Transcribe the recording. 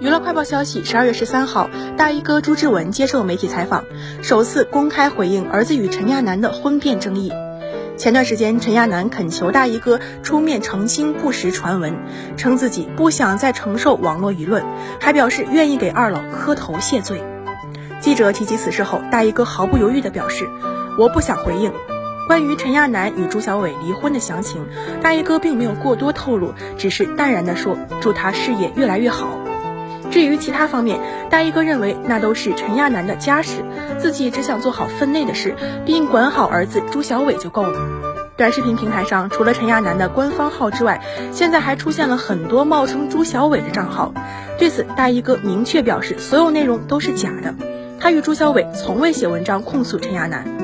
娱乐快报消息：十二月十三号，大衣哥朱之文接受媒体采访，首次公开回应儿子与陈亚楠的婚变争议。前段时间，陈亚楠恳求大衣哥出面澄清不实传闻，称自己不想再承受网络舆论，还表示愿意给二老磕头谢罪。记者提及此事后，大衣哥毫不犹豫地表示：“我不想回应。”关于陈亚楠与朱小伟离婚的详情，大衣哥并没有过多透露，只是淡然地说：“祝他事业越来越好。”至于其他方面，大衣哥认为那都是陈亚楠的家事，自己只想做好分内的事，并管好儿子朱小伟就够了。短视频平台上，除了陈亚楠的官方号之外，现在还出现了很多冒充朱小伟的账号。对此，大衣哥明确表示，所有内容都是假的。他与朱小伟从未写文章控诉陈亚楠。